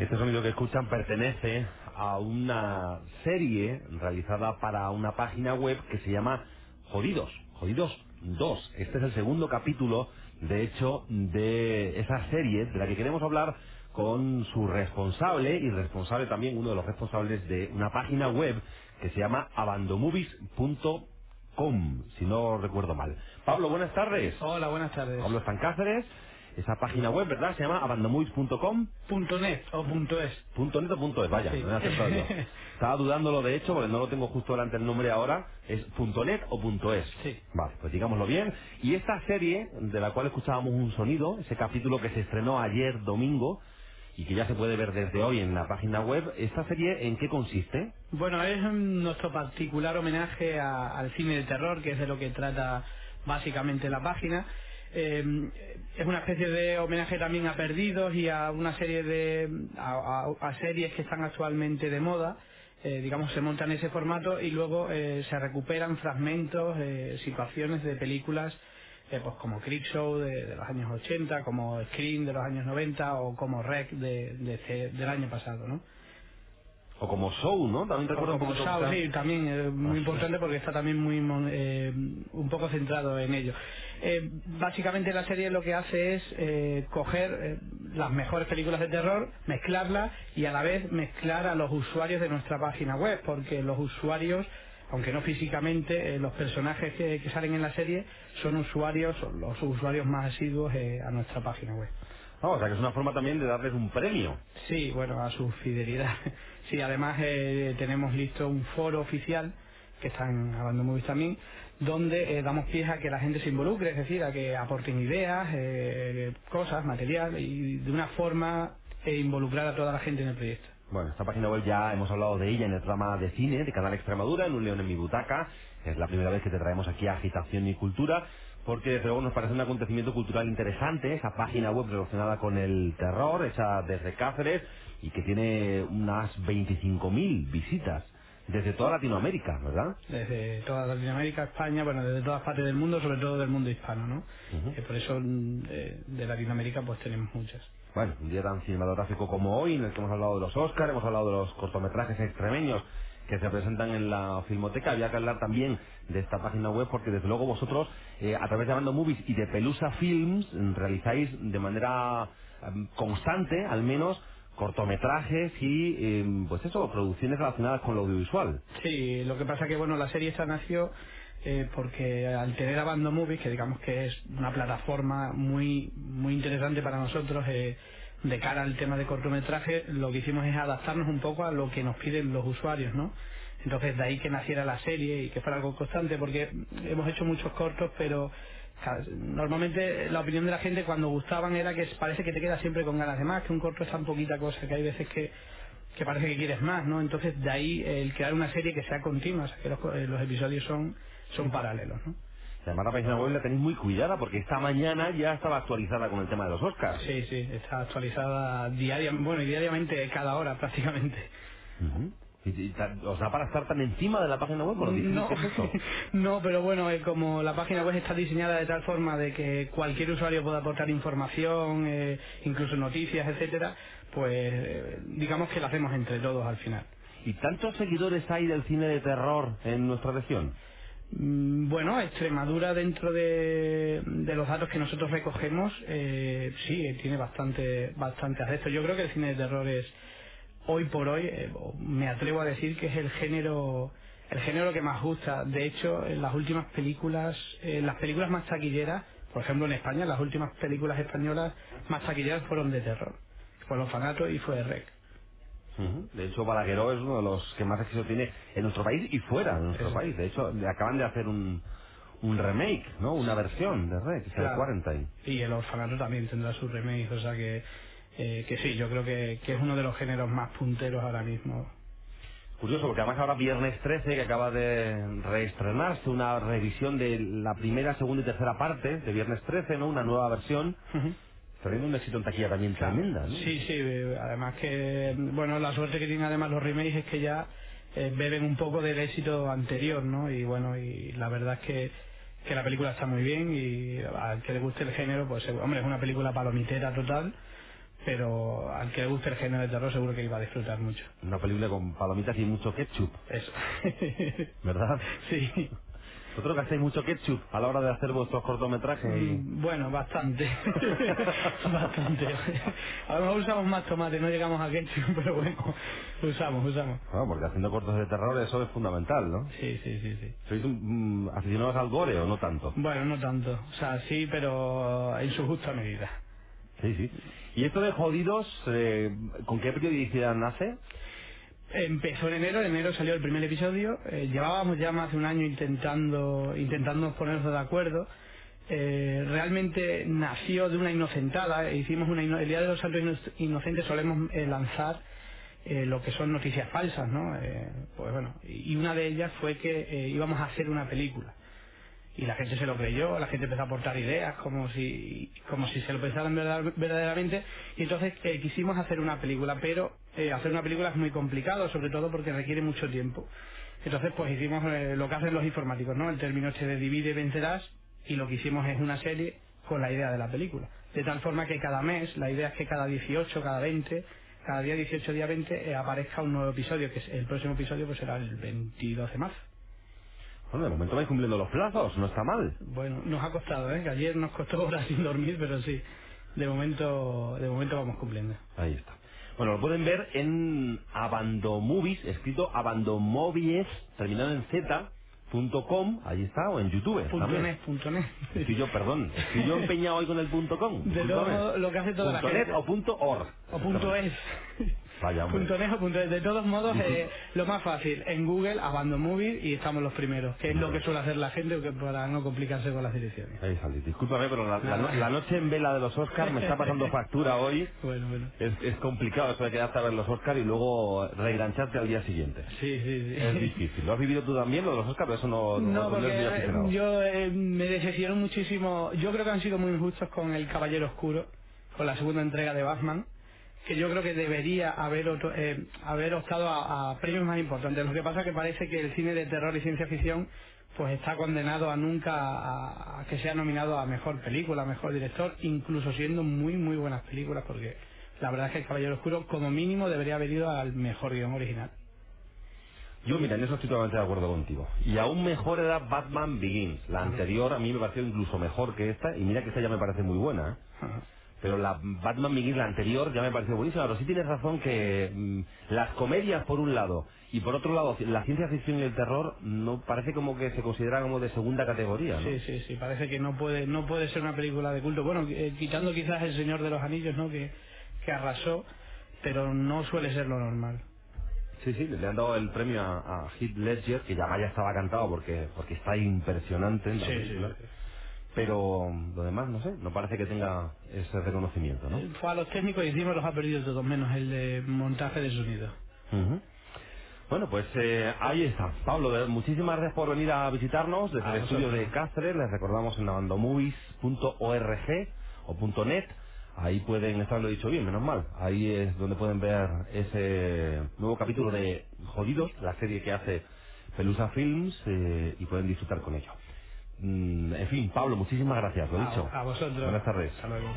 Este sonido que escuchan pertenece a una serie realizada para una página web que se llama Jodidos. Jodidos 2. Este es el segundo capítulo, de hecho, de esa serie de la que queremos hablar con su responsable y responsable también, uno de los responsables de una página web que se llama abandomovies.com, si no recuerdo mal. Pablo, buenas tardes. Hola, buenas tardes. Pablo en Cáceres. Esa página web, ¿verdad? Se llama abandomovies.com. Punto .net o punto .es. Punto .net o punto .es, vaya, Sí. me he acertado yo. Estaba dudándolo de hecho, porque no lo tengo justo delante el nombre ahora. ¿Es punto .net o punto .es? Sí. Vale, pues digámoslo bien. Y esta serie, de la cual escuchábamos un sonido, ese capítulo que se estrenó ayer domingo, y que ya se puede ver desde hoy en la página web, ¿esta serie en qué consiste? Bueno, es mm, nuestro particular homenaje a- al cine de terror, que es de lo que trata básicamente la página. Eh, es una especie de homenaje también a Perdidos y a una serie de a, series que están actualmente de moda. Eh, digamos, se montan ese formato y luego eh, se recuperan fragmentos, situaciones de películas pues como Creepshow de, de los años 80, como Scream de los años 90 o como Rec de, de del año pasado, ¿no? O como Show, ¿no? También recuerdo un que- sí, también es muy Ah, sí. importante porque está también muy eh, un poco centrado en ello. Eh, básicamente la serie lo que hace es eh, coger eh, las mejores películas de terror, mezclarlas y a la vez mezclar a los usuarios de nuestra página web, porque los usuarios aunque no físicamente, eh, los personajes que, que salen en la serie son usuarios, son los usuarios más asiduos eh, a nuestra página web. Ah, o sea que es una forma también de darles un premio. Sí, bueno, a su fidelidad. Sí, además eh, tenemos listo un foro oficial que está en Hablando Movies también, donde eh, damos pie a que la gente se involucre, es decir, a que aporten ideas, eh, cosas, material y de una forma eh, involucrar a toda la gente en el proyecto. Bueno, esta página web ya hemos hablado de ella en el programa de cine de Canal Extremadura, en Un León en mi butaca. Es la primera vez que te traemos aquí a Agitación y Cultura, porque desde luego nos parece un acontecimiento cultural interesante, esa página web relacionada con el terror, hecha desde Cáceres, y que tiene unas 25.000 visitas desde toda Latinoamérica, ¿verdad? Desde toda Latinoamérica, España, bueno, desde todas partes del mundo, sobre todo del mundo hispano, ¿no? Eh, por eso mm, eh, de Latinoamérica pues tenemos muchas. Bueno, un día tan cinematográfico como hoy, en el que hemos hablado de los Oscars, hemos hablado de los cortometrajes extremeños que se presentan en la Filmoteca, había que hablar también de esta página web porque desde luego vosotros, eh, a través de Bando Movies y de Pelusa Films, realizáis de manera em, constante, al menos, cortometrajes y, em, pues eso, producciones relacionadas con lo audiovisual. Sí, lo que pasa que bueno, la serie esta nació eh, porque al tener a Movies, que digamos que es una plataforma muy muy interesante para nosotros eh, de cara al tema de cortometraje, lo que hicimos es adaptarnos un poco a lo que nos piden los usuarios, ¿no? Entonces de ahí que naciera la serie y que fuera algo constante, porque hemos hecho muchos cortos, pero normalmente la opinión de la gente cuando gustaban era que parece que te quedas siempre con ganas de más, que un corto es tan poquita cosa, que hay veces que que parece que quieres más, ¿no? Entonces de ahí el crear una serie que sea continua, o sea, que los, eh, los episodios son son paralelos, ¿no? Además la página web la tenéis muy cuidada porque esta mañana ya estaba actualizada con el tema de los Oscars. Sí, sí, está actualizada diariamente, bueno, y diariamente cada hora prácticamente. Ujú. ¿Y, y ta- ¿Os da para estar tan encima de la página web? Por No, que es eso. no, pero bueno, eh, como la página web está diseñada de tal forma de que cualquier usuario pueda aportar información, eh, incluso noticias, etcétera, pues eh, digamos que la hacemos entre todos al final. ¿Y tantos seguidores hay del cine de terror en nuestra región? Mm, Bueno, Extremadura dentro de, los datos que nosotros recogemos, eh, sí, eh, tiene bastante, bastante adeptos. Yo creo que el cine de terror es, hoy por hoy, eh, me atrevo a decir que es el género, el género que más gusta. De hecho, en las últimas películas, las películas más taquilleras, por ejemplo en España, las últimas películas españolas más taquilleras fueron de terror. Fue Los Fanatos y fue Rec. Ujú. De hecho, Balagueró es uno de los que más éxito tiene en nuestro país y fuera de nuestro Eso. país. De hecho, le acaban de hacer un, un remake, ¿no? Una versión de Red, que es el Claro. Quarantine. Y el orfanato también tendrá su remake, o sea que, eh, que sí, yo creo que, que es uno de los géneros más punteros ahora mismo. Curioso, porque además ahora viernes 13, que acaba de reestrenarse una revisión de la primera, segunda y tercera parte de viernes 13, ¿no? Una nueva versión. Está teniendo un éxito en taquilla también tremenda, ¿no? Sí, sí, eh, además que, bueno, la suerte que tienen además los remakes es que ya eh, beben un poco del éxito anterior, ¿no? Y bueno, y la verdad es que, que la película está muy bien y al que le guste el género, pues hombre, es una película palomitera total, pero al que le guste el género de terror seguro que iba a disfrutar mucho. Una película con palomitas y mucho ketchup. Eso. ¿Verdad? sí. ¿Vosotros gastáis mucho ketchup a la hora de hacer vuestros cortometrajes? Y... Mm, Bueno, bastante. bastante. A lo mejor usamos más tomate, no llegamos a ketchup, pero bueno, usamos, usamos. Claro, porque haciendo cortos de terror eso es fundamental, ¿no? Sí, sí, sí, sí. ¿Sois un, mm, aficionados al gore o no tanto? Bueno, no tanto. O sea, sí, pero en su justa medida. Sí, sí. ¿Y esto de jodidos, eh, con qué periodicidad nace? Empezó en enero, en enero salió el primer episodio. eh, llevábamos ya más de un año intentando, intentando ponernos de acuerdo. Eh, realmente nació de una inocentada. Hicimos una ino- el día de los santos Ino- inocentes solemos eh, lanzar lo que son noticias falsas, ¿no? Pues bueno, y una de ellas fue que íbamos a hacer una película y la gente se lo creyó, la gente empezó a aportar ideas como si como si se lo pensaran verdad- verdaderamente y entonces eh, quisimos hacer una película, pero eh, hacer una película es muy complicado, sobre todo porque requiere mucho tiempo. Entonces pues hicimos eh, lo que hacen los informáticos, ¿no? El término este de divide vencerás y lo que hicimos es una serie con la idea de la película. De tal forma que cada mes, la idea es que cada 18, cada 20, cada día 18, día 20 eh, aparezca un nuevo episodio, que el próximo episodio pues será el 22 de marzo. Bueno, de momento vais cumpliendo los plazos, no está mal. Bueno, nos ha costado, ¿eh? Que ayer nos costó horas sin dormir, pero sí. De momento, de momento vamos cumpliendo. Ahí está. Bueno, lo pueden ver en Abandomovies, escrito Abandomovies, terminado en Z, punto com, ahí está, o en YouTube. Punto también. net, punto net. Estoy yo, perdón, estoy yo empeñado hoy con el punto com. De todo lo que hace toda la Punto gente. net o punto org. O punto es. Vaya, hombre. Punto net o punto es. De todos modos, eh, lo más fácil, en Google, Abandon Movie y estamos los primeros, que es lo que suele hacer la gente que para no complicarse con las direcciones. Ahí salí. Discúlpame, pero la, la no- la noche en vela de los Oscars me está pasando factura hoy. Bueno, bueno. Es, es complicado eso de quedarte a ver los Oscars y luego reengancharte al día siguiente. Sí, sí, sí. Es difícil. ¿Lo has vivido tú también, lo de los Oscars? Pero eso no, No, no, no eres muy porque aficionado. yo eh, me decepcionó muchísimo. Yo creo que han sido muy injustos con El Caballero Oscuro, con la segunda entrega de Batman, que yo creo que debería haber otro- eh, haber optado a, a premios más importantes. Lo que pasa es que parece que el cine de terror y ciencia ficción pues está condenado a nunca a, a que sea nominado a mejor película, a mejor director, incluso siendo muy muy buenas películas, porque la verdad es que El Caballero Oscuro como mínimo debería haber ido al mejor guion original. Yo, mira, en eso estoy totalmente de acuerdo contigo. Y aún mejor era Batman Begins. La anterior a mí me pareció incluso mejor que esta, y mira que esta ya me parece muy buena, ¿eh? Pero la Batman Begins, la anterior, ya me pareció buenísima. Pero sí tienes razón que mm, las comedias, por un lado, y por otro lado, la ciencia ficción y el terror, no parece como que se considera como de segunda categoría, ¿no? Sí, sí, sí, parece que no puede no puede ser una película de culto. Bueno, eh, quitando quizás El Señor de los Anillos, ¿no? Que, que arrasó, pero no suele ser lo normal. Sí, sí, le han dado el premio a, a Heath Ledger, que ya ya estaba cantado porque porque está impresionante en la Sí, película. sí, sí. Pero lo demás, no sé, no parece que tenga ese reconocimiento, ¿no? Fue a los técnicos y encima los ha perdido todos, menos el de montaje de sonido. Bueno, pues eh, ahí está. Pablo, muchísimas gracias por venir a visitarnos desde A el estudio de Cáceres. Les recordamos en abandomovies.org o .net. Ahí pueden, esto lo he dicho bien, menos mal. Ahí es donde pueden ver ese nuevo capítulo de Jodidos, la serie que hace Pelusa Films, eh, y pueden disfrutar con ello. Mm, en fin, Pablo, muchísimas gracias, lo he dicho. A, a vosotros. Buenas tardes. Hasta luego.